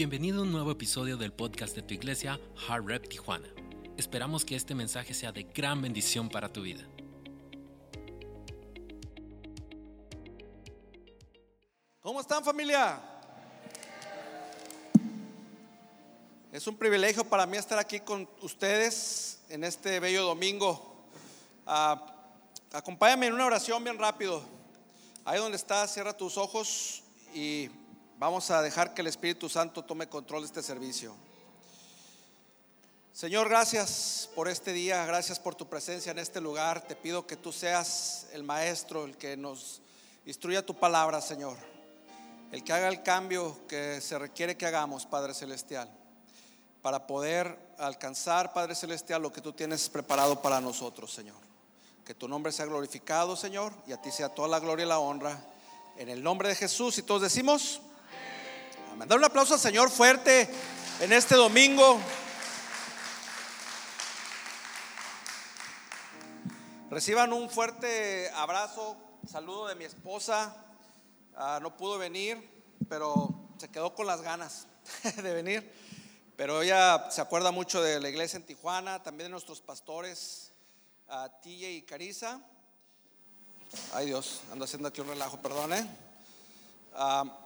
Bienvenido a un nuevo episodio del podcast de tu iglesia, Hard Rep Tijuana. Esperamos que este mensaje sea de gran bendición para tu vida. ¿Cómo están familia? Es un privilegio para mí estar aquí con ustedes en este bello domingo. Ah, acompáñame en una oración bien rápido. Ahí donde estás, cierra tus ojos y vamos a dejar que el Espíritu Santo tome control de este servicio. Señor, gracias por este día, gracias por tu presencia en este lugar. Te pido que tú seas el maestro, el que nos instruya tu palabra, Señor. El que haga el cambio que se requiere que hagamos, Padre Celestial, para poder alcanzar, Padre Celestial, lo que tú tienes preparado para nosotros, Señor. Que tu nombre sea glorificado, Señor, y a ti sea toda la gloria y la honra. En el nombre de Jesús, y todos decimos, amén. Un aplauso al Señor fuerte en este domingo. Reciban un fuerte abrazo, saludo de mi esposa. Ah, no pudo venir, pero se quedó con las ganas de venir. Pero ella se acuerda mucho de la iglesia en Tijuana, también de nuestros pastores, a Tilla y Carisa. Ay Dios, ando haciendo aquí un relajo, perdone. Ah,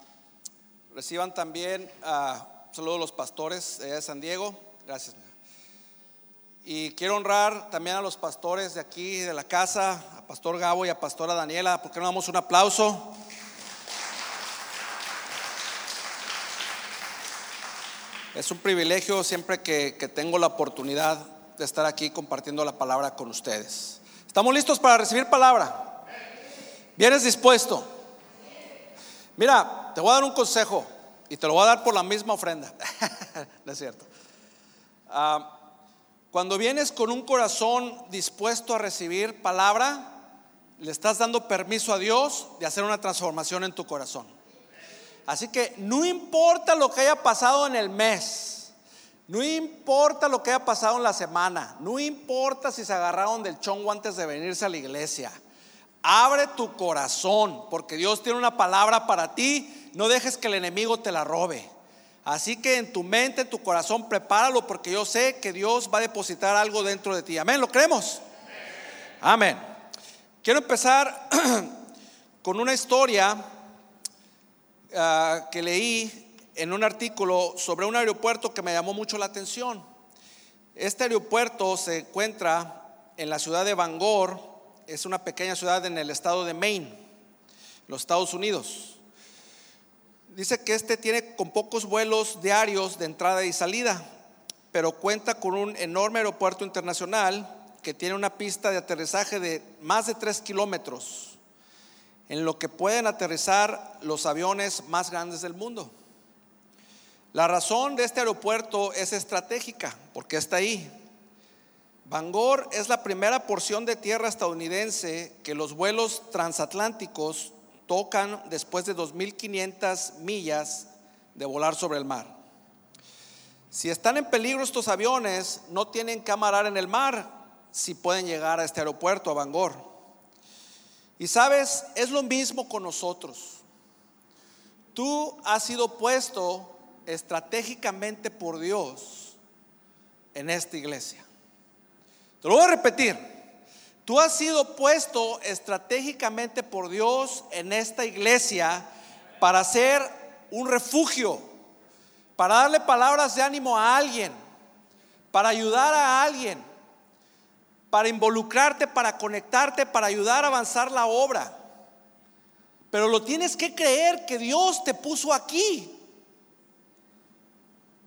reciban también a saludo a los pastores de San Diego. Gracias. Y quiero honrar también a los pastores de aquí, de la casa, a Pastor Gabo y a Pastora Daniela. ¿Por qué no damos un aplauso? Es un privilegio siempre que, que tengo la oportunidad de estar aquí compartiendo la palabra con ustedes. ¿Estamos listos para recibir palabra? ¿Vienes dispuesto? Mira, te voy a dar un consejo y te lo voy a dar por la misma ofrenda. no es cierto. Ah, cuando vienes con un corazón dispuesto a recibir palabra, le estás dando permiso a Dios de hacer una transformación en tu corazón. Así que no importa lo que haya pasado en el mes, no importa lo que haya pasado en la semana, no importa si se agarraron del chongo antes de venirse a la iglesia. Abre tu corazón, porque Dios tiene una palabra para ti. No dejes que el enemigo te la robe. Así que en tu mente, en tu corazón, prepáralo, porque yo sé que Dios va a depositar algo dentro de ti. Amén, ¿lo creemos? Amén. Quiero empezar con una historia uh, que leí en un artículo sobre un aeropuerto que me llamó mucho la atención. Este aeropuerto se encuentra en la ciudad de Bangor, es una pequeña ciudad en el estado de Maine, los Estados Unidos. Dice que este tiene con pocos vuelos diarios de entrada y salida, pero cuenta con un enorme aeropuerto internacional que tiene una pista de aterrizaje de más de 3 kilómetros, en lo que pueden aterrizar los aviones más grandes del mundo. La razón de este aeropuerto es estratégica, porque está ahí. Bangor es la primera porción de tierra estadounidense que los vuelos transatlánticos tocan después de 2.500 millas de volar sobre el mar. Si están en peligro estos aviones, no tienen que amarar en el mar si pueden llegar a este aeropuerto, a Bangor. Y sabes, es lo mismo con nosotros. Tú has sido puesto estratégicamente por Dios en esta iglesia. Te lo voy a repetir. Tú has sido puesto estratégicamente por Dios en esta iglesia para ser un refugio, para darle palabras de ánimo a alguien, para ayudar a alguien, para involucrarte, para conectarte, para ayudar a avanzar la obra. Pero lo tienes que creer que Dios te puso aquí.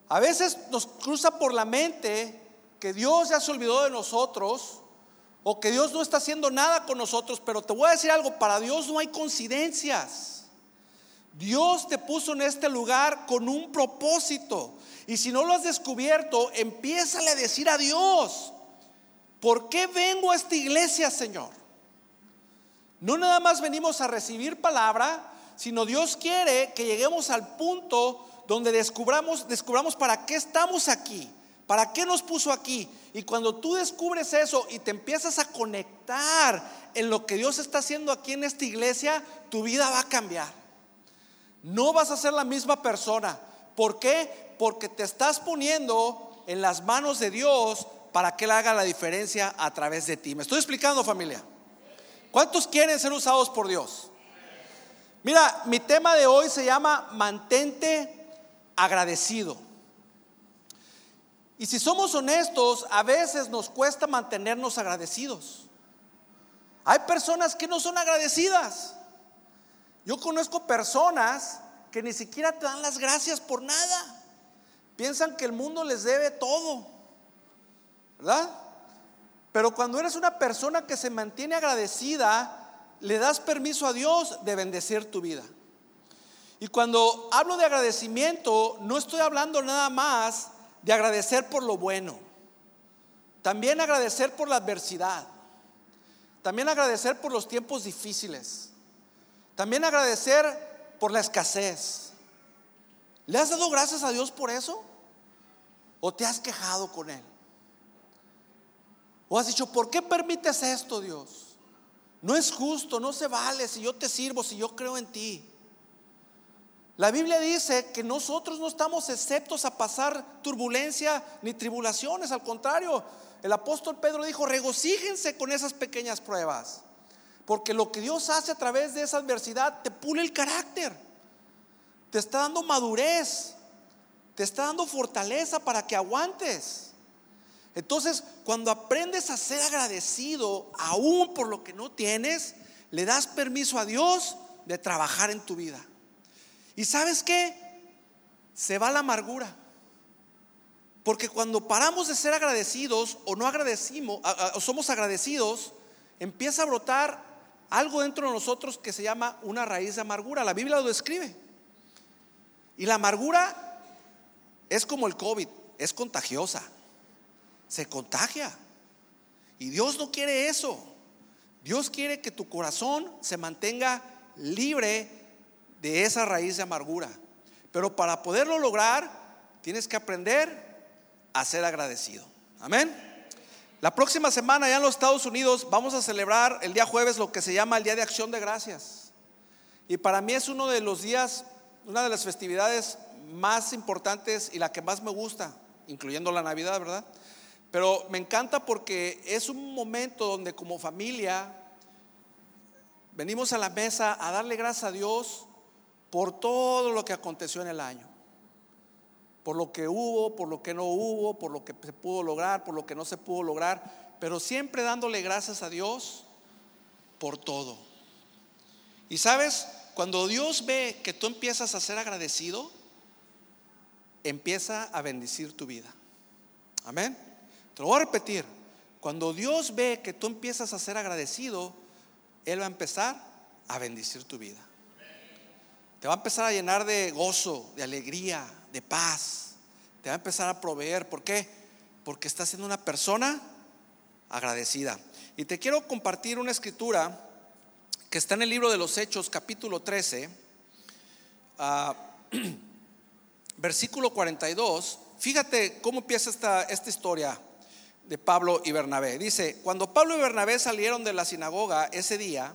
A veces nos cruza por la mente que Dios ya se olvidó de nosotros o que Dios no está haciendo nada con nosotros, pero te voy a decir algo, para Dios no hay coincidencias. Dios te puso en este lugar con un propósito. Y si no lo has descubierto, empiézale a decir a Dios, ¿por qué vengo a esta iglesia, Señor? No nada más venimos a recibir palabra, sino Dios quiere que lleguemos al punto donde descubramos, descubramos para qué estamos aquí. ¿Para qué nos puso aquí? Y cuando tú descubres eso y te empiezas a conectar en lo que Dios está haciendo aquí en esta iglesia, tu vida va a cambiar. No vas a ser la misma persona. ¿Por qué? Porque te estás poniendo en las manos de Dios para que Él haga la diferencia a través de ti. ¿Me estoy explicando familia? ¿Cuántos quieren ser usados por Dios? Mira, mi tema de hoy se llama mantente agradecido. Y si somos honestos, a veces nos cuesta mantenernos agradecidos. Hay personas que no son agradecidas. Yo conozco personas que ni siquiera te dan las gracias por nada. Piensan que el mundo les debe todo. ¿Verdad? Pero cuando eres una persona que se mantiene agradecida, le das permiso a Dios de bendecir tu vida. Y cuando hablo de agradecimiento, no estoy hablando nada más de agradecer por lo bueno. También agradecer por la adversidad. También agradecer por los tiempos difíciles. También agradecer por la escasez. ¿Le has dado gracias a Dios por eso? ¿O te has quejado con Él? ¿O has dicho, ¿por qué permites esto, Dios? No es justo, no se vale si yo te sirvo, si yo creo en ti. La Biblia dice que nosotros no estamos exceptos a pasar turbulencia ni tribulaciones, al contrario, el apóstol Pedro dijo, regocíjense con esas pequeñas pruebas, porque lo que Dios hace a través de esa adversidad te pule el carácter, te está dando madurez, te está dando fortaleza para que aguantes. Entonces, cuando aprendes a ser agradecido aún por lo que no tienes, le das permiso a Dios de trabajar en tu vida. ¿Y sabes qué? Se va la amargura. Porque cuando paramos de ser agradecidos o no agradecimos, o somos agradecidos, empieza a brotar algo dentro de nosotros que se llama una raíz de amargura. La Biblia lo describe. Y la amargura es como el COVID, es contagiosa. Se contagia. Y Dios no quiere eso. Dios quiere que tu corazón se mantenga libre de esa raíz de amargura. Pero para poderlo lograr, tienes que aprender a ser agradecido. Amén. La próxima semana ya en los Estados Unidos vamos a celebrar el día jueves lo que se llama el Día de Acción de Gracias. Y para mí es uno de los días, una de las festividades más importantes y la que más me gusta, incluyendo la Navidad, ¿verdad? Pero me encanta porque es un momento donde como familia venimos a la mesa a darle gracias a Dios por todo lo que aconteció en el año. Por lo que hubo, por lo que no hubo, por lo que se pudo lograr, por lo que no se pudo lograr, pero siempre dándole gracias a Dios por todo. Y sabes, cuando Dios ve que tú empiezas a ser agradecido, empieza a bendecir tu vida. Amén. Te lo voy a repetir. Cuando Dios ve que tú empiezas a ser agradecido, Él va a empezar a bendecir tu vida. Te va a empezar a llenar de gozo, de alegría, de paz. Te va a empezar a proveer. ¿Por qué? Porque estás siendo una persona agradecida. Y te quiero compartir una escritura que está en el libro de los Hechos, capítulo 13, ah, versículo 42. Fíjate cómo empieza esta, esta historia de Pablo y Bernabé. Dice, cuando Pablo y Bernabé salieron de la sinagoga ese día,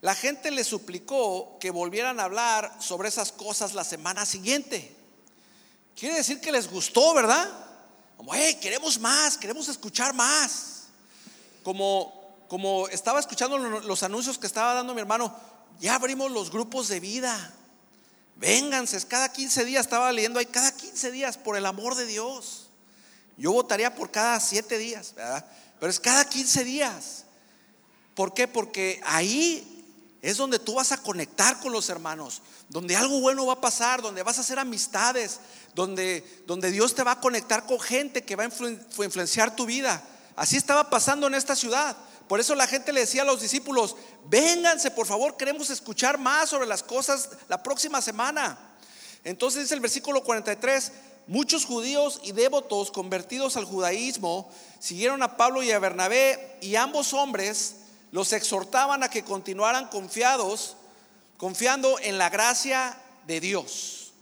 la gente le suplicó que volvieran a hablar sobre esas cosas la semana siguiente. Quiere decir que les gustó, ¿verdad? Como, hey, queremos más, queremos escuchar más. Como, como estaba escuchando los anuncios que estaba dando mi hermano, ya abrimos los grupos de vida. Vénganse, cada 15 días, estaba leyendo ahí, cada 15 días, por el amor de Dios. Yo votaría por cada 7 días, ¿verdad? Pero es cada 15 días. ¿Por qué? Porque ahí es donde tú vas a conectar con los hermanos, donde algo bueno va a pasar, donde vas a hacer amistades, donde, donde Dios te va a conectar con gente que va a influenciar tu vida. Así estaba pasando en esta ciudad. Por eso la gente le decía a los discípulos, vénganse por favor, queremos escuchar más sobre las cosas la próxima semana. Entonces dice el versículo 43, muchos judíos y devotos convertidos al judaísmo siguieron a Pablo y a Bernabé y ambos hombres los exhortaban a que continuaran confiados, confiando en la gracia de Dios.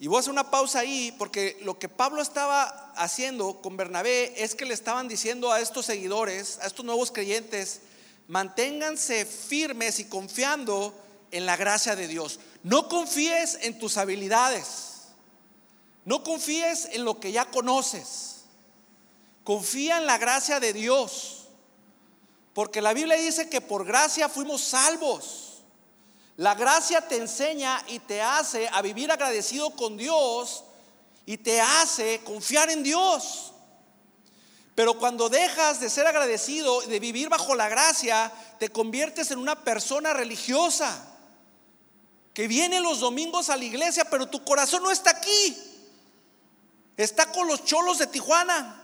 Y voy a hacer una pausa ahí porque lo que Pablo estaba haciendo con Bernabé es que le estaban diciendo a estos seguidores, a estos nuevos creyentes, manténganse firmes y confiando en la gracia de Dios. No confíes en tus habilidades. No confíes en lo que ya conoces. Confía en la gracia de Dios. Porque la Biblia dice que por gracia fuimos salvos. La gracia te enseña y te hace a vivir agradecido con Dios y te hace confiar en Dios. Pero cuando dejas de ser agradecido, de vivir bajo la gracia, te conviertes en una persona religiosa que viene los domingos a la iglesia, pero tu corazón no está aquí. Está con los cholos de Tijuana.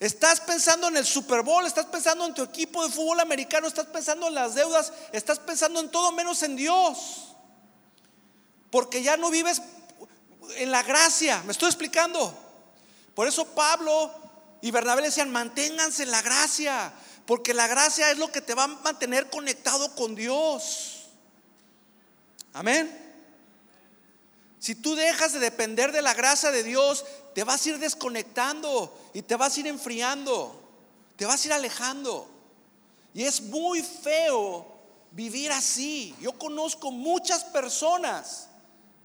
Estás pensando en el Super Bowl, estás pensando en tu equipo de fútbol americano, estás pensando en las deudas, estás pensando en todo menos en Dios. Porque ya no vives en la gracia. ¿Me estoy explicando? Por eso Pablo y Bernabé decían, manténganse en la gracia, porque la gracia es lo que te va a mantener conectado con Dios. Amén. Si tú dejas de depender de la gracia de Dios, te vas a ir desconectando y te vas a ir enfriando, te vas a ir alejando. Y es muy feo vivir así. Yo conozco muchas personas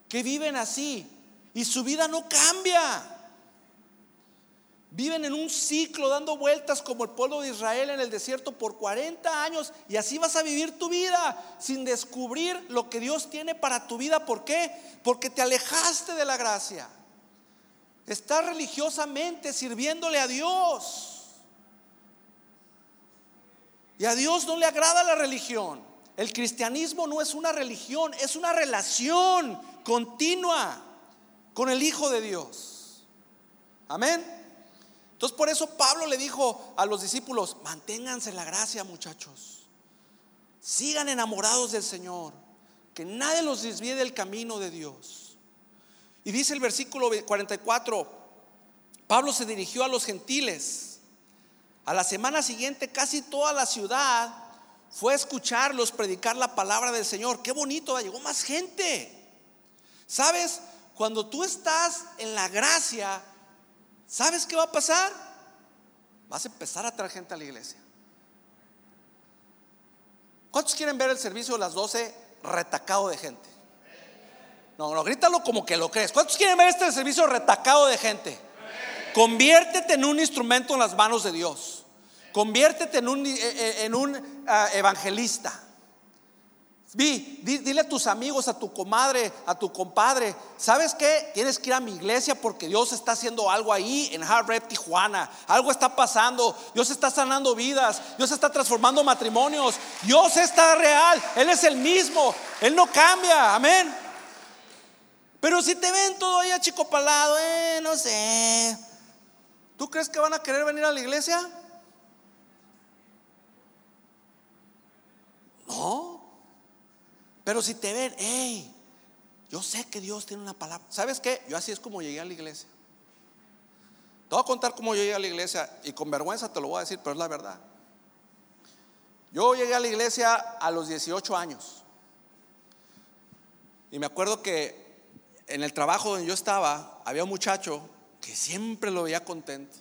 que viven así y su vida no cambia. Viven en un ciclo dando vueltas como el pueblo de Israel en el desierto por 40 años y así vas a vivir tu vida sin descubrir lo que Dios tiene para tu vida. ¿Por qué? Porque te alejaste de la gracia. Estás religiosamente sirviéndole a Dios. Y a Dios no le agrada la religión. El cristianismo no es una religión, es una relación continua con el Hijo de Dios. Amén. Entonces por eso Pablo le dijo a los discípulos, manténganse la gracia muchachos, sigan enamorados del Señor, que nadie los desvíe del camino de Dios. Y dice el versículo 44, Pablo se dirigió a los gentiles. A la semana siguiente casi toda la ciudad fue a escucharlos predicar la palabra del Señor. Qué bonito, llegó más gente. ¿Sabes? Cuando tú estás en la gracia, ¿Sabes qué va a pasar? Vas a empezar a traer gente a la iglesia. ¿Cuántos quieren ver el servicio de las 12 retacado de gente? No, no, grítalo como que lo crees. ¿Cuántos quieren ver este servicio retacado de gente? Conviértete en un instrumento en las manos de Dios. Conviértete en un, eh, eh, ah, evangelista. Vi, dile a tus amigos, a tu comadre, a tu compadre, ¿sabes qué? Tienes que ir a mi iglesia porque Dios está haciendo algo ahí en Hard Rep Tijuana. Algo está pasando. Dios está sanando vidas. Dios está transformando matrimonios. Dios está real. Él es el mismo. Él no cambia. Amén. Pero si te ven todo ahí achicopalado, eh, no sé. ¿Tú crees que van a querer venir a la iglesia? No. Pero si te ven, hey, yo sé que Dios tiene una palabra. ¿Sabes qué? Yo así es como llegué a la iglesia. Te voy a contar cómo yo llegué a la iglesia y con vergüenza te lo voy a decir, pero es la verdad. Yo llegué a la iglesia a los 18 años. Y me acuerdo que en el trabajo donde yo estaba había un muchacho que siempre lo veía contento.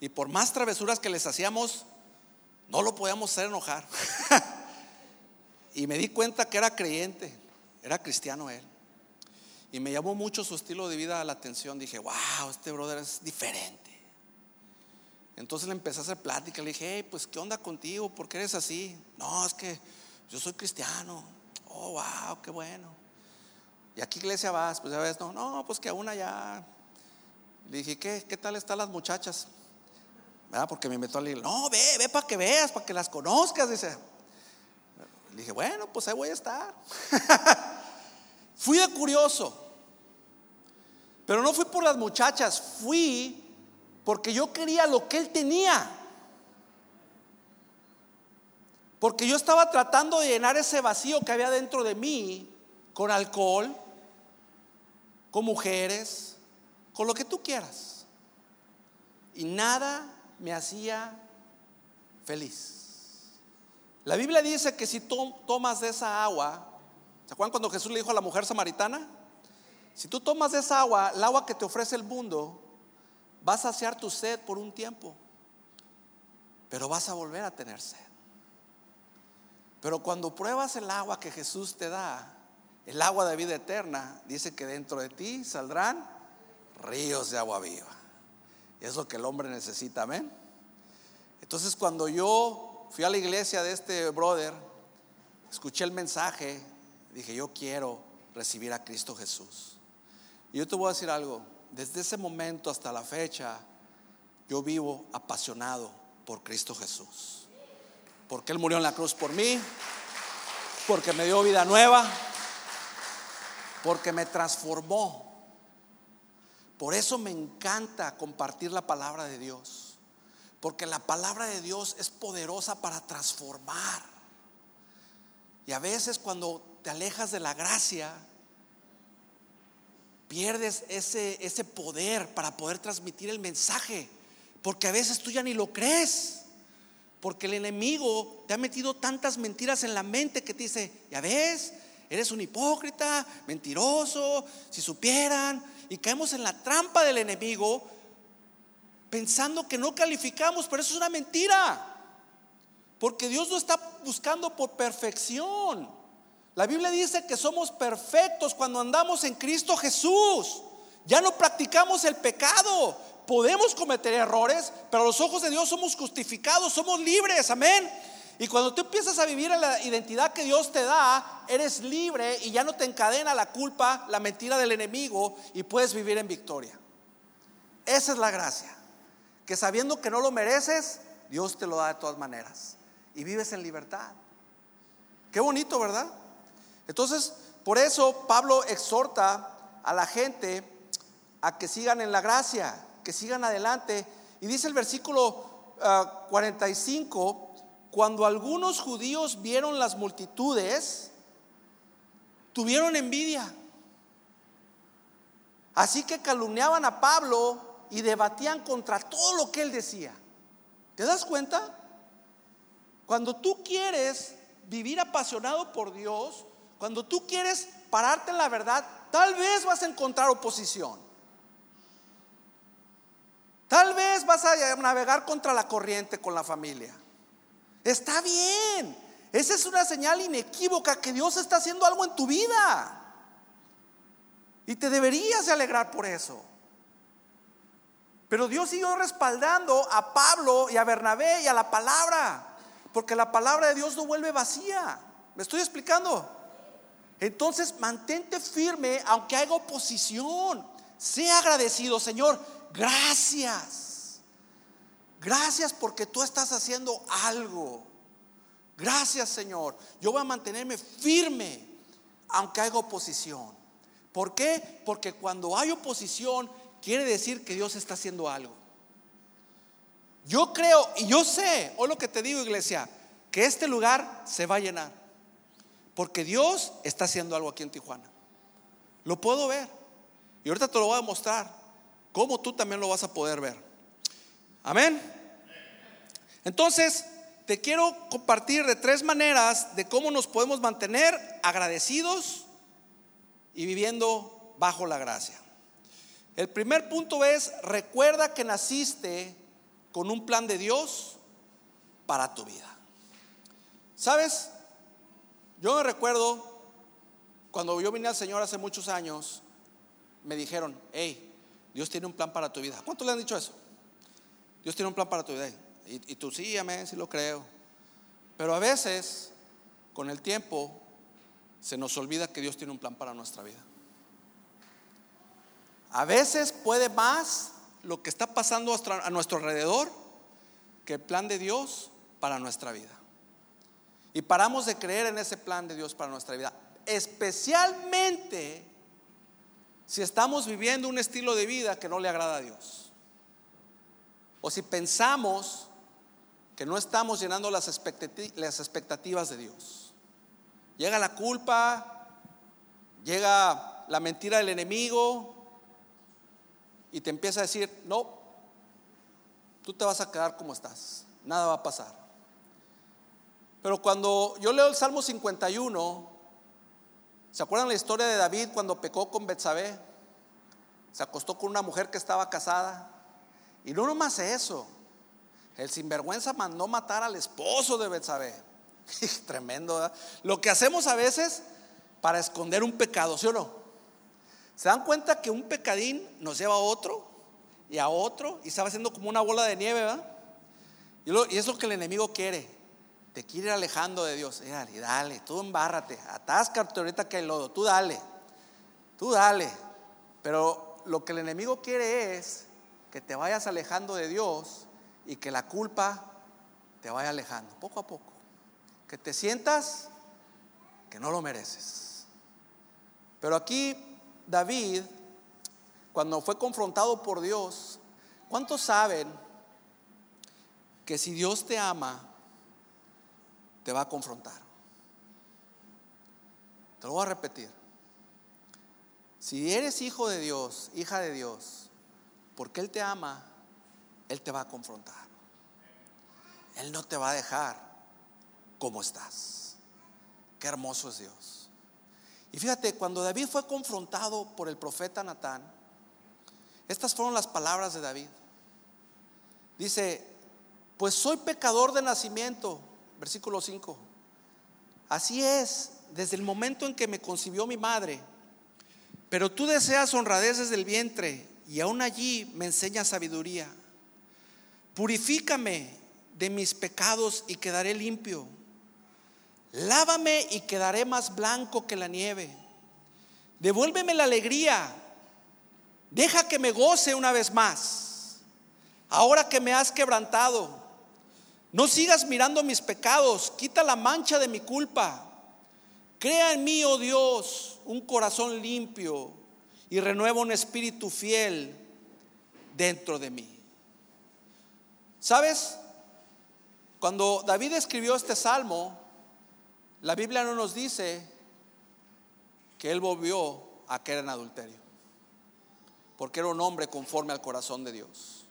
Y por más travesuras que les hacíamos, no lo podíamos hacer enojar. Y me di cuenta que era creyente, era cristiano él. Y me llamó mucho su estilo de vida la atención. Dije, wow, este brother es diferente. Entonces le empecé a hacer plática. Le dije, hey, pues, ¿qué onda contigo? ¿Por qué eres así? No, es que yo soy cristiano. Oh, wow, qué bueno. ¿Y a qué iglesia vas? Pues ya ves, no, no, pues que a una ya. Le dije, ¿qué, qué tal están las muchachas? ¿Verdad? Porque me meto a la. No, ve, ve para que veas, para que las conozcas. Dice, le dije, bueno, pues ahí voy a estar. fui de curioso. Pero no fui por las muchachas, fui porque yo quería lo que él tenía. Porque yo estaba tratando de llenar ese vacío que había dentro de mí con alcohol, con mujeres, con lo que tú quieras. Y nada me hacía feliz. La Biblia dice que si tomas de esa agua, ¿se acuerdan cuando Jesús le dijo a la mujer samaritana? Si tú tomas de esa agua, el agua que te ofrece el mundo, vas a saciar tu sed por un tiempo, pero vas a volver a tener sed. Pero cuando pruebas el agua que Jesús te da, el agua de vida eterna, dice que dentro de ti saldrán ríos de agua viva. Es lo que el hombre necesita, amén. Entonces cuando yo fui a la iglesia de este brother, escuché el mensaje, dije, yo quiero recibir a Cristo Jesús. Y yo te voy a decir algo, desde ese momento hasta la fecha, yo vivo apasionado por Cristo Jesús. Porque Él murió en la cruz por mí, porque me dio vida nueva, porque me transformó. Por eso me encanta compartir la palabra de Dios. Porque la palabra de Dios es poderosa para transformar. Y a veces cuando te alejas de la gracia, pierdes ese, ese poder para poder transmitir el mensaje. Porque a veces tú ya ni lo crees. Porque el enemigo te ha metido tantas mentiras en la mente que te dice, ya ves, eres un hipócrita, mentiroso, si supieran, y caemos en la trampa del enemigo pensando que no calificamos, pero eso es una mentira. Porque Dios no está buscando por perfección. La Biblia dice que somos perfectos cuando andamos en Cristo Jesús. Ya no practicamos el pecado. Podemos cometer errores, pero a los ojos de Dios somos justificados, somos libres. Amén. Y cuando tú empiezas a vivir en la identidad que Dios te da, eres libre y ya no te encadena la culpa, la mentira del enemigo y puedes vivir en victoria. Esa es la gracia. Que sabiendo que no lo mereces, Dios te lo da de todas maneras. Y vives en libertad. Qué bonito, ¿verdad? Entonces, por eso Pablo exhorta a la gente a que sigan en la gracia, que sigan adelante. Y dice el versículo 45, ah, cuando algunos judíos vieron las multitudes, tuvieron envidia. Así que calumniaban a Pablo y debatían contra todo lo que él decía. ¿Te das cuenta? Cuando tú quieres vivir apasionado por Dios, cuando tú quieres pararte en la verdad, tal vez vas a encontrar oposición. Tal vez vas a navegar contra la corriente con la familia. Está bien. Esa es una señal inequívoca que Dios está haciendo algo en tu vida. Y te deberías de alegrar por eso. Pero Dios siguió respaldando a Pablo y a Bernabé y a la palabra. Porque la palabra de Dios no vuelve vacía. ¿Me estoy explicando? Entonces mantente firme aunque haya oposición. Sea agradecido, Señor. Gracias. Gracias porque tú estás haciendo algo. Gracias Señor. Yo voy a mantenerme firme aunque haya oposición. ¿Por qué? Porque cuando hay oposición quiere decir que Dios está haciendo algo. Yo creo y yo sé, hoy lo que te digo iglesia, que este lugar se va a llenar. Porque Dios está haciendo algo aquí en Tijuana. Lo puedo ver. Y ahorita te lo voy a mostrar. Cómo tú también lo vas a poder ver. Amén. Entonces, te quiero compartir de tres maneras de cómo nos podemos mantener agradecidos y viviendo bajo la gracia. El primer punto es, recuerda que naciste con un plan de Dios para tu vida. ¿Sabes? Yo me recuerdo cuando yo vine al Señor hace muchos años, me dijeron, hey, Dios tiene un plan para tu vida. ¿Cuántos le han dicho eso? Dios tiene un plan para tu vida. Y, tú sí, amén, sí lo creo. Pero a veces, con el tiempo, se nos olvida que Dios tiene un plan para nuestra vida. A veces puede más lo que está pasando a nuestro alrededor que el plan de Dios para nuestra vida. Y paramos de creer en ese plan de Dios para nuestra vida. Especialmente si estamos viviendo un estilo de vida que no le agrada a Dios. O si pensamos que no estamos llenando las expectativas de Dios. Llega la culpa, llega la mentira del enemigo y te empieza a decir, no, tú te vas a quedar como estás, nada va a pasar. Pero cuando yo leo el Salmo 51, ¿se acuerdan la historia de David cuando pecó con Betsabé? Se acostó con una mujer que estaba casada. Y no nomás eso, el sinvergüenza mandó matar al esposo de Betsabé. Tremendo. ¿verdad? Lo que hacemos a veces para esconder un pecado, ¿sí o no? ¿Se dan cuenta que un pecadín nos lleva a otro y a otro y se va haciendo como una bola de nieve, ¿verdad? Y, lo- y es lo que el enemigo quiere. Te quiere ir alejando de Dios. Dale, dale, tú embárrate, atáscate ahorita que hay lodo, tú dale, tú dale. Pero lo que el enemigo quiere es que te vayas alejando de Dios y que la culpa te vaya alejando, poco a poco. Que te sientas que no lo mereces. Pero aquí David, cuando fue confrontado por Dios, ¿cuántos saben que si Dios te ama, te va a confrontar? Te lo voy a repetir. Si eres hijo de Dios, hija de Dios, porque Él te ama, Él te va a confrontar. Él no te va a dejar como estás. Qué hermoso es Dios. Y fíjate, cuando David fue confrontado por el profeta Natán, estas fueron las palabras de David. Dice, pues soy pecador de nacimiento, versículo 5. Así es, desde el momento en que me concibió mi madre. Pero tú deseas honradez desde el vientre y aún allí me enseñas sabiduría. Purifícame de mis pecados y quedaré limpio. Lávame y quedaré más blanco que la nieve. Devuélveme la alegría. Deja que me goce una vez más. Ahora que me has quebrantado, no sigas mirando mis pecados. Quita la mancha de mi culpa. Crea en mí, oh Dios, un corazón limpio y renueva un espíritu fiel dentro de mí. ¿Sabes? Cuando David escribió este salmo, la Biblia no nos dice que él volvió a caer en adulterio, porque era un hombre conforme al corazón de Dios.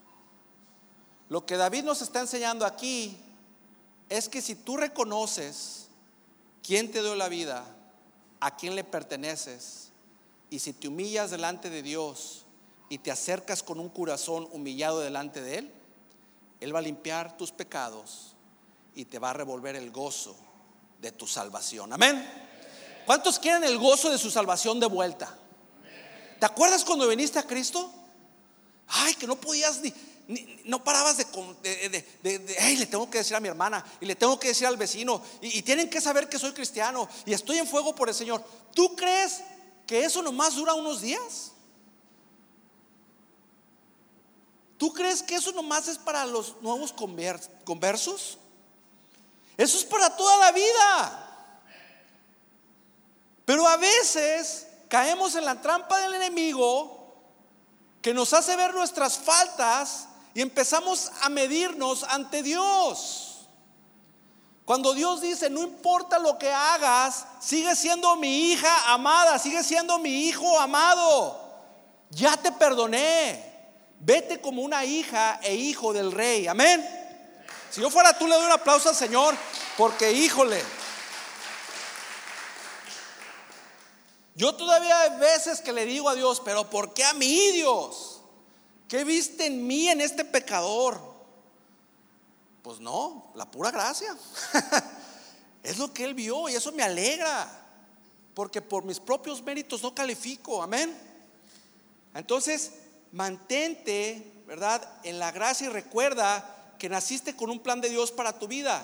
Lo que David nos está enseñando aquí es que si tú reconoces quién te dio la vida, a quién le perteneces, y si te humillas delante de Dios y te acercas con un corazón humillado delante de Él, Él va a limpiar tus pecados y te va a revolver el gozo de tu salvación. Amén. ¿Cuántos quieren el gozo de su salvación de vuelta? ¿Te acuerdas cuando viniste a Cristo? Ay, que no podías ni, no parabas de, de, de- de- "Ay, le tengo que decir a mi hermana y le tengo que decir al vecino y, y tienen que saber que soy cristiano y estoy en fuego por el Señor. ¿Tú crees que eso nomás dura unos días? ¿Tú crees que eso nomás es para los nuevos conver- conversos? Eso es para toda la vida. Pero a veces caemos en la trampa del enemigo que nos hace ver nuestras faltas y empezamos a medirnos ante Dios. Cuando Dios dice, no importa lo que hagas, sigue siendo mi hija amada, sigue siendo mi hijo amado. Ya te perdoné. Vete como una hija e hijo del rey. Amén. Si yo fuera tú, le doy un aplauso al Señor, porque híjole. Yo todavía hay veces que le digo a Dios, pero ¿por qué a mí, Dios? ¿Qué viste en mí, en este pecador? Pues no, la pura gracia. es lo que Él vio y eso me alegra, porque por mis propios méritos no califico, amén. Entonces, mantente, ¿verdad? En la gracia y recuerda que naciste con un plan de Dios para tu vida.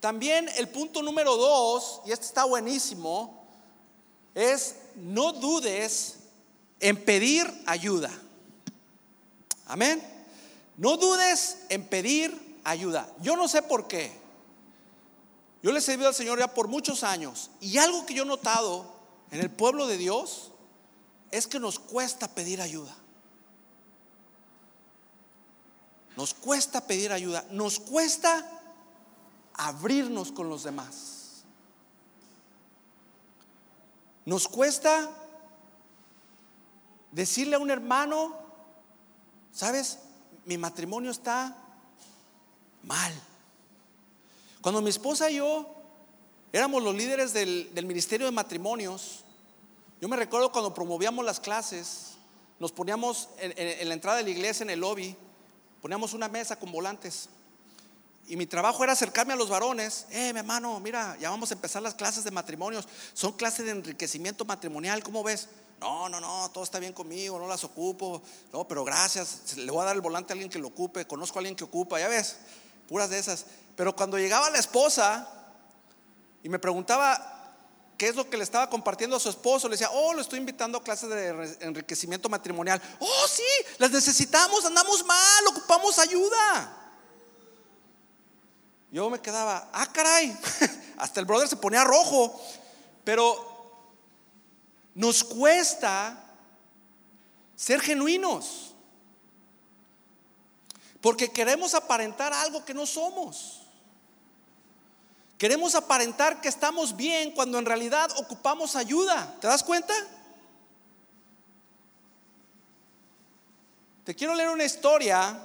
También el punto número dos, y este está buenísimo, es no dudes en pedir ayuda. Amén. No dudes en pedir ayuda. Yo no sé por qué. Yo le he servido al Señor ya por muchos años. Y algo que yo he notado en el pueblo de Dios es que nos cuesta pedir ayuda. Nos cuesta pedir ayuda. Nos cuesta abrirnos con los demás. Nos cuesta decirle a un hermano, ¿sabes? Mi matrimonio está mal. Cuando mi esposa y yo éramos los líderes del, del Ministerio de Matrimonios, yo me recuerdo cuando promovíamos las clases, nos poníamos en, en- en la entrada de la iglesia, en el lobby, poníamos una mesa con volantes. Y mi trabajo era acercarme a los varones. Eh, mi hermano, mira, ya vamos a empezar las clases de matrimonios. Son clases de enriquecimiento matrimonial, ¿cómo ves? No, no, no, todo está bien conmigo, no las ocupo. No, pero gracias. Le voy a dar el volante a alguien que lo ocupe. Conozco a alguien que ocupa, ya ves, puras de esas. Pero cuando llegaba la esposa y me preguntaba qué es lo que le estaba compartiendo a su esposo, le decía, oh, lo estoy invitando a clases de enriquecimiento matrimonial. Oh, sí, las necesitamos, andamos mal, ocupamos ayuda. Yo me quedaba, ah, caray, hasta el brother se ponía rojo, pero nos cuesta ser genuinos, porque queremos aparentar algo que no somos. Queremos aparentar que estamos bien cuando en realidad ocupamos ayuda. ¿Te das cuenta? Te quiero leer una historia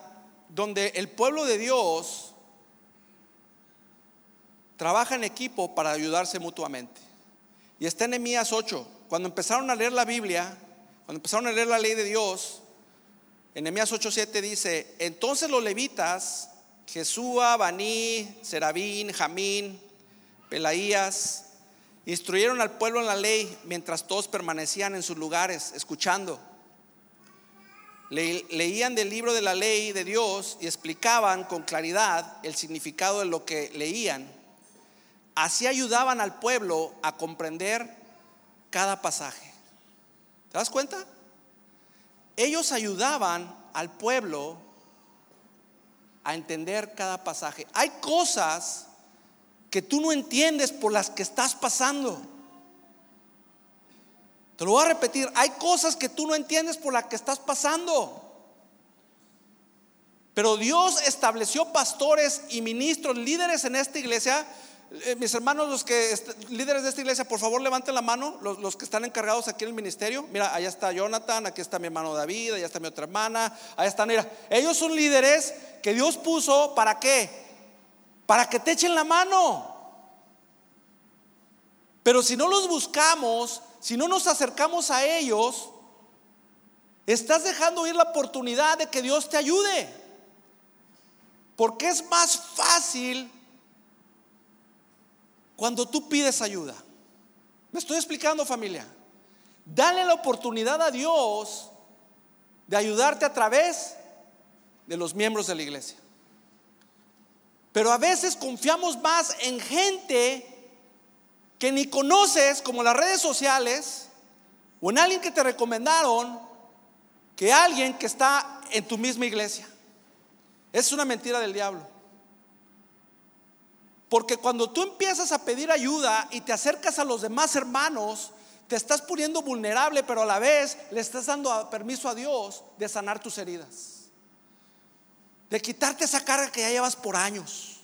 donde el pueblo de Dios trabaja en equipo para ayudarse mutuamente. Y está en Nehemías 8. Cuando empezaron a leer la Biblia, cuando empezaron a leer la ley de Dios, en Nehemías 8:7 dice, entonces los levitas, Jesúa, Baní, Serabín, Jamín, Pelaías, instruyeron al pueblo en la ley mientras todos permanecían en sus lugares escuchando. leían del libro de la ley de Dios y explicaban con claridad el significado de lo que leían. Así ayudaban al pueblo a comprender cada pasaje. ¿Te das cuenta? Ellos ayudaban al pueblo a entender cada pasaje. Hay cosas que tú no entiendes por las que estás pasando. Te lo voy a repetir, hay cosas que tú no entiendes por las que estás pasando. Pero Dios estableció pastores y ministros, líderes en esta iglesia. Eh, mis hermanos, los que líderes de esta iglesia, por favor levanten la mano, los, los, que están encargados aquí en el ministerio. Mira, allá está Jonathan, aquí está mi hermano David, allá está mi otra hermana, allá están, mira, ellos son líderes que Dios puso para qué? Para que te echen la mano. Pero si no los buscamos, si no nos acercamos a ellos, estás dejando ir la oportunidad de que Dios te ayude. Porque es más fácil cuando tú pides ayuda. ¿Me estoy explicando familia? Dale la oportunidad a Dios de ayudarte a través de los miembros de la iglesia. Pero a veces confiamos más en gente que ni conoces, como las redes sociales, o en alguien que te recomendaron, que alguien que está en tu misma iglesia. Es una mentira del diablo. Porque cuando tú empiezas a pedir ayuda y te acercas a los demás hermanos, te estás poniendo vulnerable, pero a la vez le estás dando permiso a Dios de sanar tus heridas de quitarte esa carga que ya llevas por años,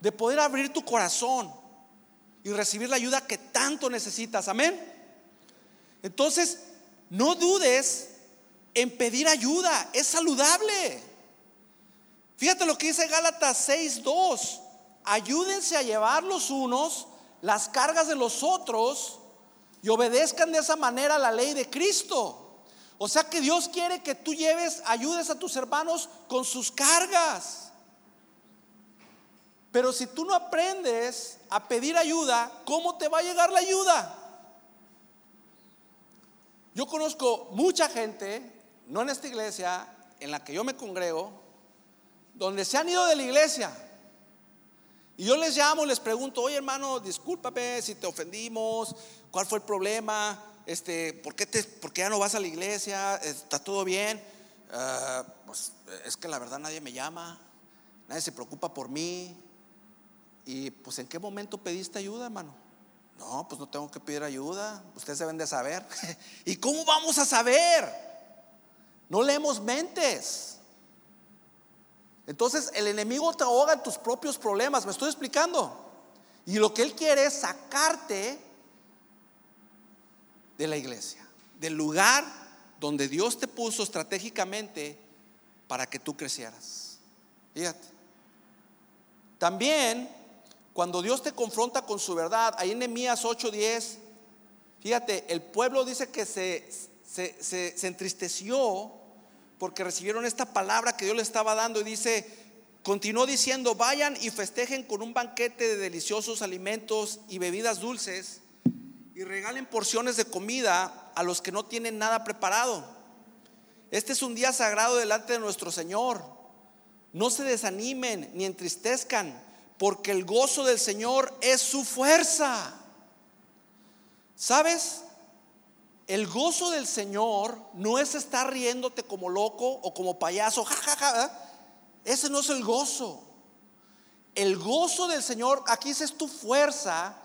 de poder abrir tu corazón y recibir la ayuda que tanto necesitas. Amén. Entonces, no dudes en pedir ayuda, es saludable. Fíjate lo que dice Gálatas 6:2. Ayúdense a llevar los unos las cargas de los otros y obedezcan de esa manera la ley de Cristo. O sea que Dios quiere que tú lleves, ayudes a tus hermanos con sus cargas. Pero si tú no aprendes a pedir ayuda, ¿cómo te va a llegar la ayuda? Yo conozco mucha gente, no en esta iglesia, en la que yo me congrego, donde se han ido de la iglesia. Y yo les llamo, les pregunto, oye hermano, discúlpame si te ofendimos, ¿cuál fue el problema? Este, ¿por qué, te, ya no vas a la iglesia? ¿Está todo bien? Ah, pues es que la verdad nadie me llama, nadie se preocupa por mí. Y pues ¿en qué momento pediste ayuda, hermano? No, pues no tengo que pedir ayuda, ustedes deben de saber. ¿Y cómo vamos a saber? No leemos mentes. Entonces el enemigo te ahoga en tus propios problemas, ¿me estoy explicando? Y lo que él quiere es sacarte de la iglesia, del lugar donde Dios te puso estratégicamente para que tú crecieras. Fíjate. También, cuando Dios te confronta con su verdad, ahí en Nehemías 8:10, fíjate, el pueblo dice que se, se, se, se entristeció porque recibieron esta palabra que Dios le estaba dando y dice, continuó diciendo, vayan y festejen con un banquete de deliciosos alimentos y bebidas dulces y regalen porciones de comida a los que no tienen nada preparado. Este es un día sagrado delante de nuestro Señor. No se desanimen ni entristezcan, porque el gozo del Señor es su fuerza. ¿Sabes? El gozo del Señor no es estar riéndote como loco o como payaso, jajaja. Ese no es el gozo. El gozo del Señor, aquí es tu fuerza,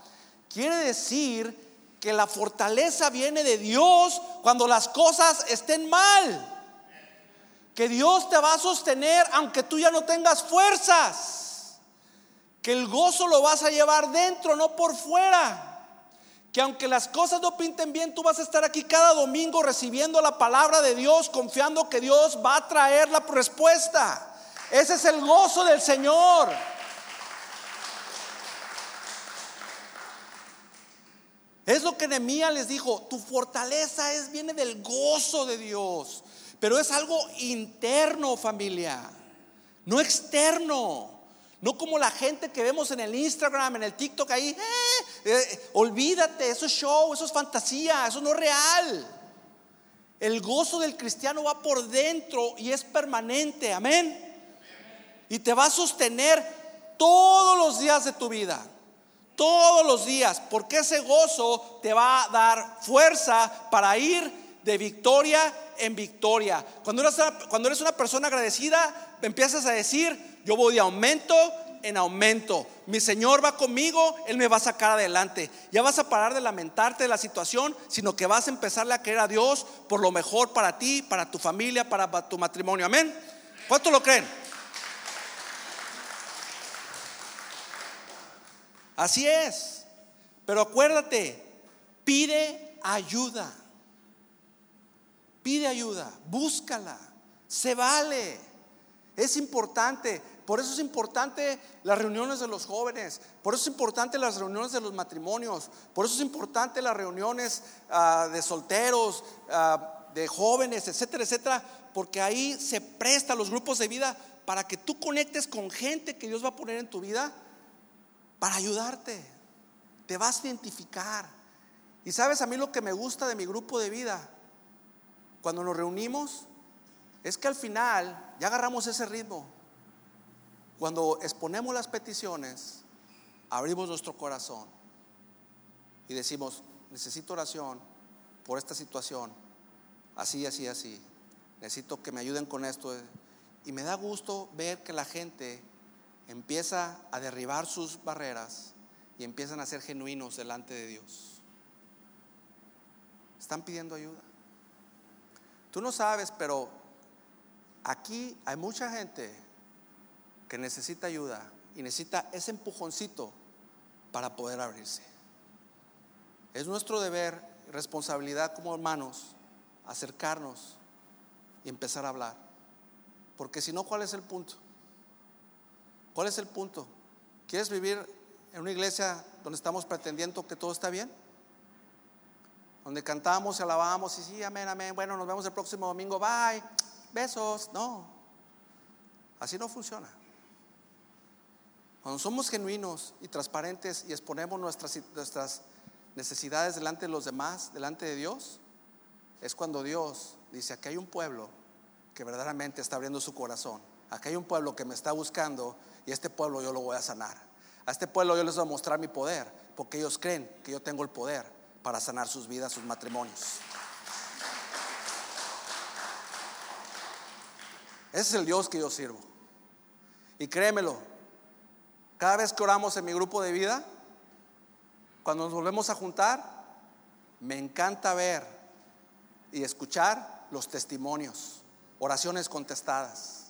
quiere decir que la fortaleza viene de Dios cuando las cosas estén mal. Que Dios te va a sostener aunque tú ya no tengas fuerzas. Que el gozo lo vas a llevar dentro, no por fuera que aunque las cosas no pinten bien, tú vas a estar aquí cada domingo recibiendo la palabra de Dios, confiando que Dios va a traer la respuesta. Ese es el gozo del Señor. Es lo que Nehemías les dijo, tu fortaleza es viene del gozo de Dios, pero es algo interno, familia, no externo. No como la gente que vemos en el Instagram, en el TikTok ahí. Eh, eh, olvídate, eso es show, eso es fantasía, eso no es real. El gozo del cristiano va por dentro y es permanente, amén. Y te va a sostener todos los días de tu vida. Todos los días, porque ese gozo te va a dar fuerza para ir de victoria en victoria. Cuando eres, cuando eres una persona agradecida, empiezas a decir, yo voy de aumento en aumento. Mi Señor va conmigo, Él me va a sacar adelante. Ya vas a parar de lamentarte de la situación, sino que vas a empezarle a creer a Dios por lo mejor para ti, para tu familia, para tu matrimonio. Amén. ¿Cuánto lo creen? Así es. Pero acuérdate, pide ayuda. Pide ayuda, búscala. Se vale. Es importante. Por eso es importante las reuniones de los jóvenes, por eso es importante las reuniones de los matrimonios, por eso es importante las reuniones ah, de solteros, ah, de jóvenes, etcétera, etcétera, porque ahí se presta los grupos de vida para que tú conectes con gente que Dios va a poner en tu vida para ayudarte. Te vas a identificar. Y sabes a mí lo que me gusta de mi grupo de vida, cuando nos reunimos, es que al final ya agarramos ese ritmo. Cuando exponemos las peticiones, abrimos nuestro corazón y decimos, necesito oración por esta situación, así, así, así. Necesito que me ayuden con esto. Y me da gusto ver que la gente empieza a derribar sus barreras y empiezan a ser genuinos delante de Dios. Están pidiendo ayuda. Tú no sabes, pero aquí hay mucha gente que necesita ayuda y necesita ese empujoncito para poder abrirse. Es nuestro deber, responsabilidad como hermanos, acercarnos y empezar a hablar. Porque si no, ¿cuál es el punto? ¿Cuál es el punto? ¿Quieres vivir en una iglesia donde estamos pretendiendo que todo está bien? Donde cantamos y alabamos y sí, amén, amén. Bueno, nos vemos el próximo domingo, bye, besos. No, así no funciona. Cuando somos genuinos y transparentes y exponemos nuestras, nuestras necesidades delante de los demás, delante de Dios, es cuando Dios dice, aquí hay un pueblo que verdaderamente está abriendo su corazón. Aquí hay un pueblo que me está buscando y este pueblo yo lo voy a sanar. A este pueblo yo les voy a mostrar mi poder, porque ellos creen que yo tengo el poder para sanar sus vidas, sus matrimonios. Ese es el Dios que yo sirvo. Y créemelo, cada vez que oramos en mi grupo de vida, cuando nos volvemos a juntar, me encanta ver y escuchar los testimonios, oraciones contestadas.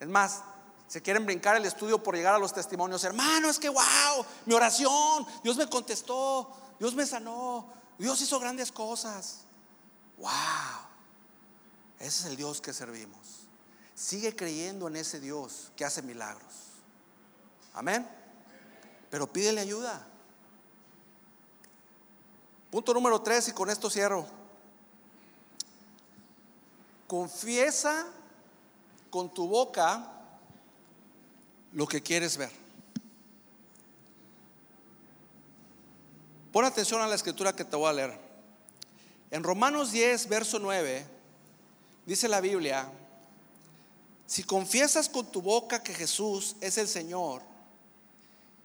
Es más, se quieren brincar el estudio por llegar a los testimonios. Hermano, es que wow, mi oración, Dios me contestó, Dios me sanó, Dios hizo grandes cosas. Wow, ese es el Dios que servimos. Sigue creyendo en ese Dios que hace milagros. Amén. Pero pídele ayuda. Punto número tres, y con esto cierro. Confiesa con tu boca lo que quieres ver. Pon atención a la escritura que te voy a leer. En Romanos 10, verso 9, dice la Biblia, si confiesas con tu boca que Jesús es el Señor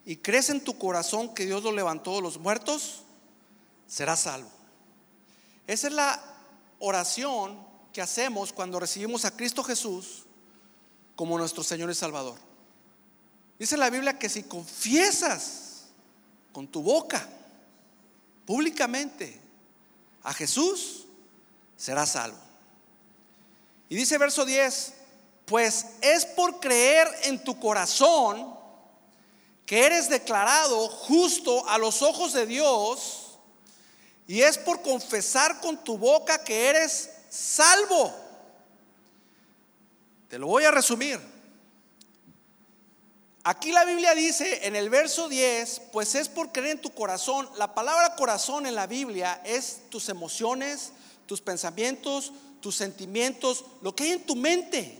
y crees en tu corazón que Dios lo levantó de los muertos, serás salvo. Esa es la oración que hacemos cuando recibimos a Cristo Jesús como nuestro Señor y Salvador. Dice la Biblia que si confiesas con tu boca públicamente a Jesús, serás salvo. Y dice verso 10, pues es por creer en tu corazón que eres declarado justo a los ojos de Dios y es por confesar con tu boca que eres salvo. Te lo voy a resumir. Aquí la Biblia dice en el verso 10, pues es por creer en tu corazón. La palabra corazón en la Biblia es tus emociones, tus pensamientos, tus sentimientos, lo que hay en tu mente.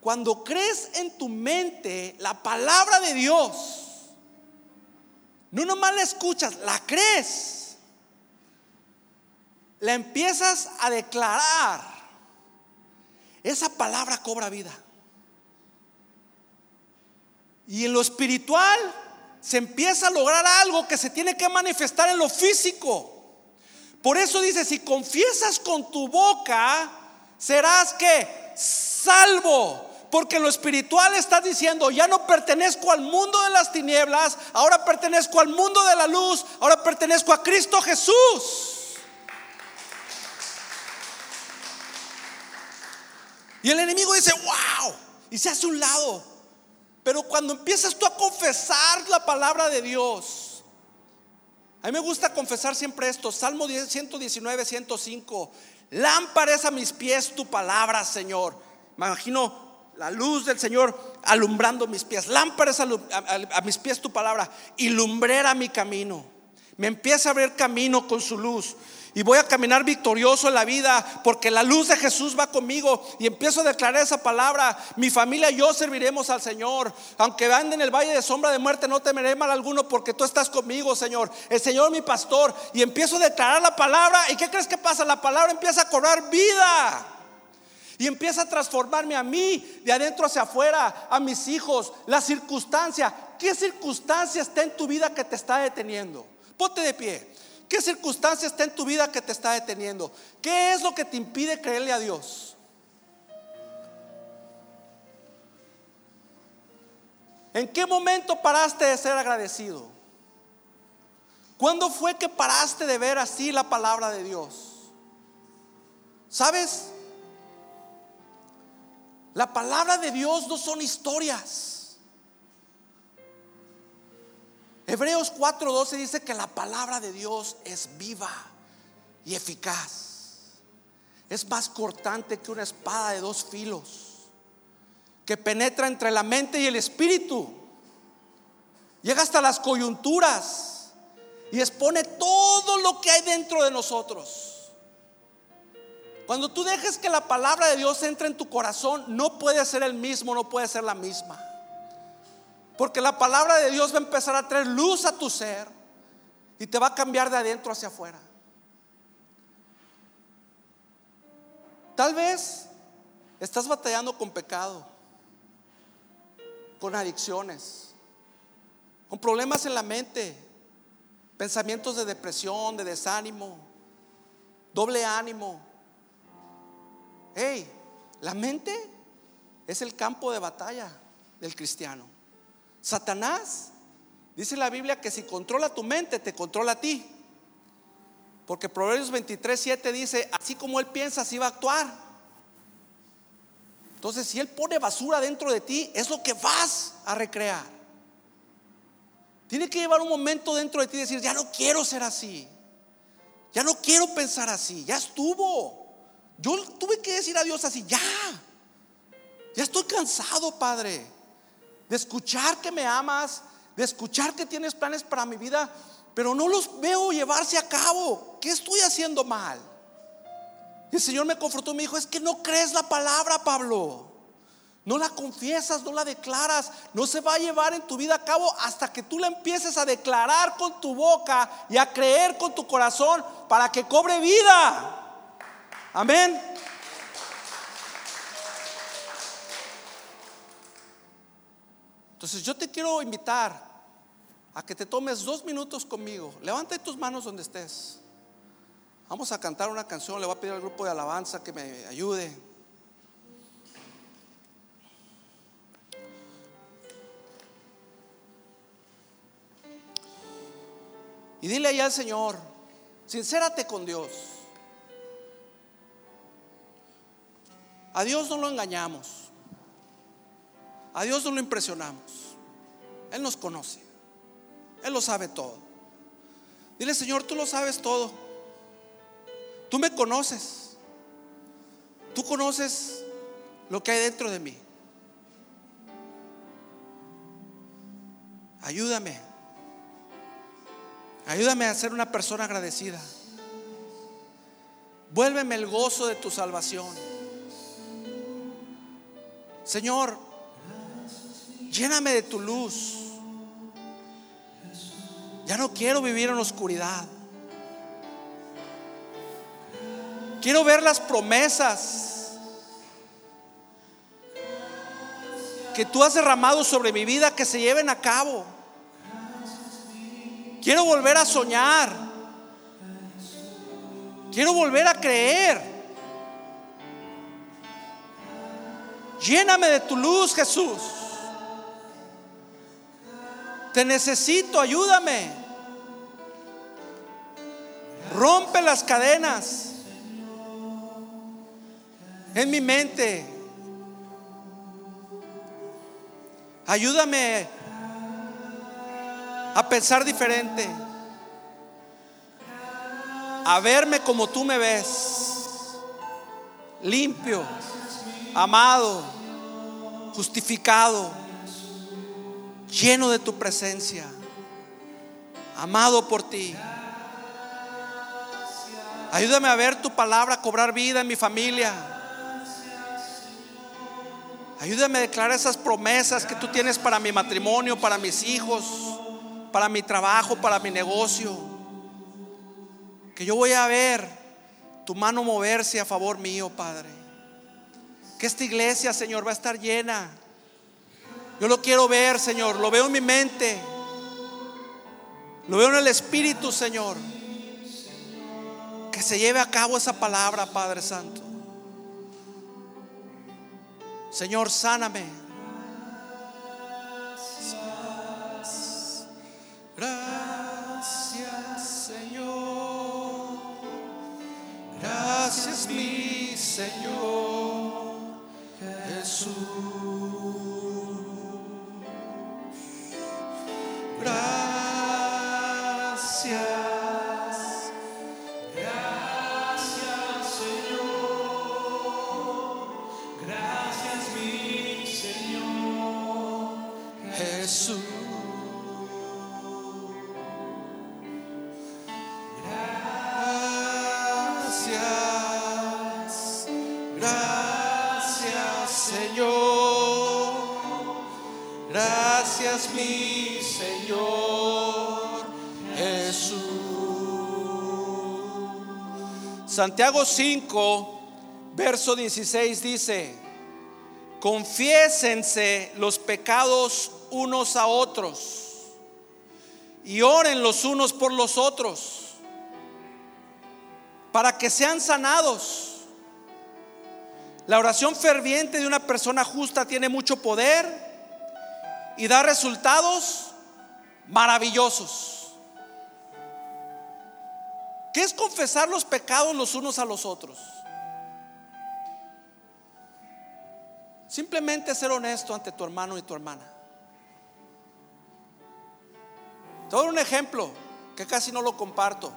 Cuando crees en tu mente la palabra de Dios, no nomás la escuchas, la crees. La empiezas a declarar. Esa palabra cobra vida. Y en lo espiritual se empieza a lograr algo que se tiene que manifestar en lo físico. Por eso dice, si confiesas con tu boca, serás que salvo. Porque en lo espiritual estás diciendo, ya no pertenezco al mundo de las tinieblas, ahora pertenezco al mundo de la luz, ahora pertenezco a Cristo Jesús. Y el enemigo dice, wow, y se hace un lado. Pero cuando empiezas tú a confesar la palabra de Dios, a mí me gusta confesar siempre esto, Salmo 119, 105, lámparas a mis pies tu palabra, Señor. Me imagino la luz del Señor alumbrando mis pies. Lámparas a, mis pies tu palabra y lumbrera mi camino. Me empieza a ver camino con su luz. Y voy a caminar victorioso en la vida porque la luz de Jesús va conmigo. Y empiezo a declarar esa palabra. Mi familia y yo serviremos al Señor. Aunque ande en el valle de sombra de muerte, no temeré mal alguno porque tú estás conmigo, Señor. El Señor mi pastor. Y empiezo a declarar la palabra. ¿Y qué crees que pasa? La palabra empieza a cobrar vida. Y empieza a transformarme a mí, de adentro hacia afuera, a mis hijos, la circunstancia. ¿Qué circunstancia está en tu vida que te está deteniendo? Ponte de pie. ¿Qué circunstancia está en tu vida que te está deteniendo? ¿Qué es lo que te impide creerle a Dios? ¿En qué momento paraste de ser agradecido? ¿Cuándo fue que paraste de ver así la palabra de Dios? ¿Sabes? La palabra de Dios no son historias. Hebreos 4:12 dice que la palabra de Dios es viva y eficaz. Es más cortante que una espada de dos filos, que penetra entre la mente y el espíritu. Llega hasta las coyunturas y expone todo lo que hay dentro de nosotros. Cuando tú dejes que la palabra de Dios entre en tu corazón, no puede ser el mismo, no puede ser la misma. Porque la palabra de Dios va a empezar a traer luz a tu ser y te va a cambiar de adentro hacia afuera. Tal vez estás batallando con pecado, con adicciones, con problemas en la mente, pensamientos de depresión, de desánimo, doble ánimo Hey, la mente es el campo de batalla del cristiano. Satanás, dice la Biblia que si controla tu mente, te controla a ti. Porque Proverbios 23, 7 dice, así como él piensa, así va a actuar. Entonces, si él pone basura dentro de ti, es lo que vas a recrear. Tiene que llevar un momento dentro de ti y decir, ya no quiero ser así. Ya no quiero pensar así. Ya estuvo. Yo tuve que decir a Dios así, ya, ya estoy cansado, Padre, de escuchar que me amas, de escuchar que tienes planes para mi vida, pero no los veo llevarse a cabo. ¿Qué estoy haciendo mal? Y el Señor me confrontó y me dijo, es que no crees la palabra, Pablo. no la confiesas, no la declaras, no se va a llevar en tu vida a cabo hasta que tú la empieces a declarar con tu boca y a creer con tu corazón para que cobre vida. Amén. Entonces yo te quiero invitar a que te tomes dos minutos conmigo. Levanta tus manos donde estés. Vamos a cantar una canción. Le voy a pedir al grupo de alabanza que me ayude. Y dile ahí al Señor, sincérate con Dios. A Dios no lo engañamos. A Dios no lo impresionamos. Él nos conoce. Él lo sabe todo. Dile, Señor, tú lo sabes todo. Tú me conoces. Tú conoces lo que hay dentro de mí. Ayúdame. Ayúdame a ser una persona agradecida. Vuélveme el gozo de tu salvación. Señor, lléname de tu luz. Ya no quiero vivir en oscuridad. Quiero ver las promesas que tú has derramado sobre mi vida que se lleven a cabo. Quiero volver a soñar. Quiero volver a creer. Lléname de tu luz, Jesús. Te necesito, ayúdame. Rompe las cadenas en mi mente. Ayúdame a pensar diferente, a verme como tú me ves, limpio, amado, justificado, lleno de tu presencia, amado por ti. Ayúdame a ver tu palabra cobrar vida en mi familia. Ayúdame a declarar esas promesas que tú tienes para mi matrimonio, para mis hijos, para mi trabajo, para mi negocio. Que yo voy a ver tu mano moverse a favor mío, Padre. Que esta iglesia, Señor, va a estar llena. Yo lo quiero ver, Señor. Lo veo en mi mente. Lo veo en el Espíritu, Señor. Que se lleve a cabo esa palabra, Padre Santo. Señor, sáname. Gracias, Señor. Gracias, mi Señor Señor. Gracias, mi Señor Jesús. Santiago 5, verso 16 dice, confiésense los pecados unos a otros y oren los unos por los otros para que sean sanados. La oración ferviente de una persona justa tiene mucho poder y da resultados maravillosos. ¿Qué es confesar los pecados los unos a los otros? Simplemente ser honesto ante tu hermano y tu hermana. Te doy un ejemplo que casi no lo comparto.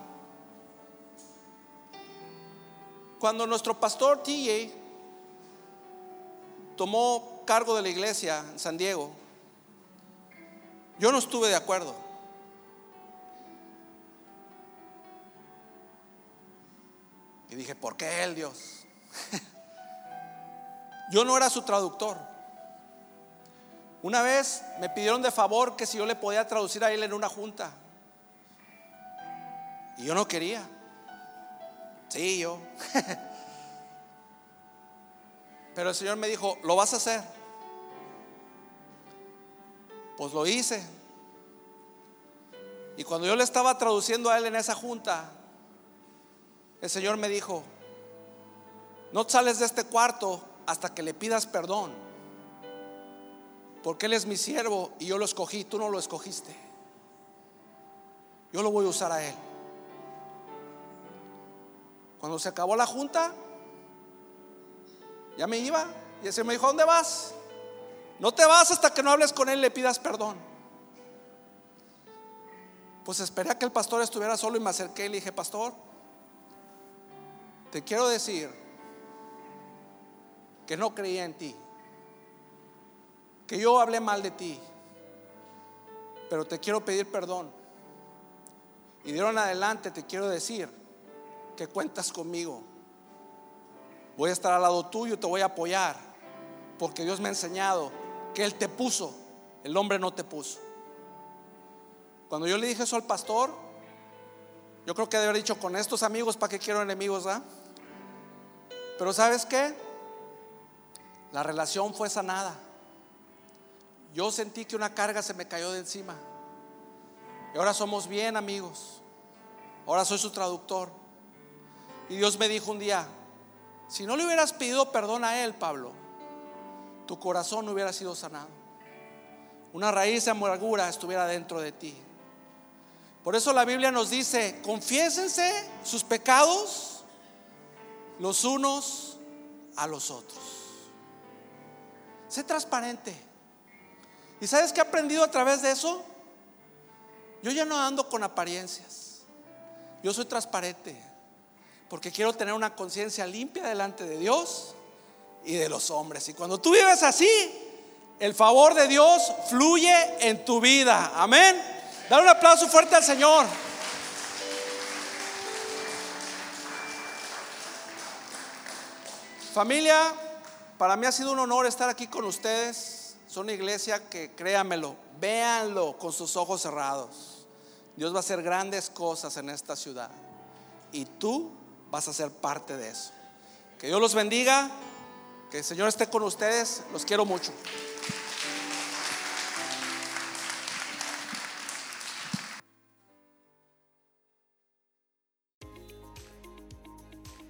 Cuando nuestro pastor TJ tomó cargo de la iglesia en San Diego, yo no estuve de acuerdo. Y dije, ¿por qué él, Dios? Yo no era su traductor. Una vez me pidieron de favor que si yo le podía traducir a él en una junta. Y yo no quería. Sí, yo. Pero el Señor me dijo, lo vas a hacer. Pues lo hice. Y cuando yo le estaba traduciendo a él en esa junta, el Señor me dijo, no sales de este cuarto hasta que le pidas perdón. Porque Él es mi siervo y yo lo escogí, tú no lo escogiste. Yo lo voy a usar a Él. Cuando se acabó la junta, ya me iba. Y ese me dijo, ¿dónde vas? No te vas hasta que no hables con Él y le pidas perdón. Pues esperé a que el pastor estuviera solo y me acerqué y le dije, pastor, te quiero decir que no creía en ti, que yo hablé mal de ti, pero te quiero pedir perdón. Y en adelante te quiero decir que cuentas conmigo. Voy a estar al lado tuyo, te voy a apoyar, porque Dios me ha enseñado que Él te puso, el hombre no te puso. Cuando yo le dije eso al pastor, yo creo que debe haber dicho con estos amigos, ¿para qué quiero enemigos? Ah? Pero ¿sabes qué? La relación fue sanada. Yo sentí que una carga se me cayó de encima. Y ahora somos bien amigos. Ahora soy su traductor. Y Dios me dijo un día, si no le hubieras pedido perdón a él, Pablo, tu corazón no hubiera sido sanado. Una raíz de amargura estuviera dentro de ti. Por eso la Biblia nos dice, confiésense sus pecados los unos a los otros. Sé transparente. ¿Y sabes qué he aprendido a través de eso? Yo ya no ando con apariencias. Yo soy transparente. Porque quiero tener una conciencia limpia delante de Dios y de los hombres. Y cuando tú vives así, el favor de Dios fluye en tu vida. Amén. Dale un aplauso fuerte al Señor. Familia, para mí ha sido un honor estar aquí con ustedes. Son una iglesia que, créamelo, véanlo con sus ojos cerrados. Dios va a hacer grandes cosas en esta ciudad. Y tú vas a ser parte de eso. Que Dios los bendiga. Que el Señor esté con ustedes. Los quiero mucho.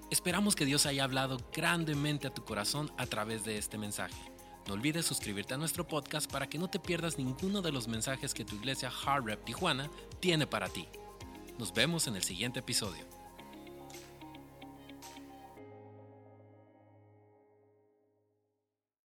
Esperamos que Dios haya hablado grandemente a tu corazón a través de este mensaje. No olvides suscribirte a nuestro podcast para que no te pierdas ninguno de los mensajes que tu iglesia Hard Rep Tijuana tiene para ti. Nos vemos en el siguiente episodio.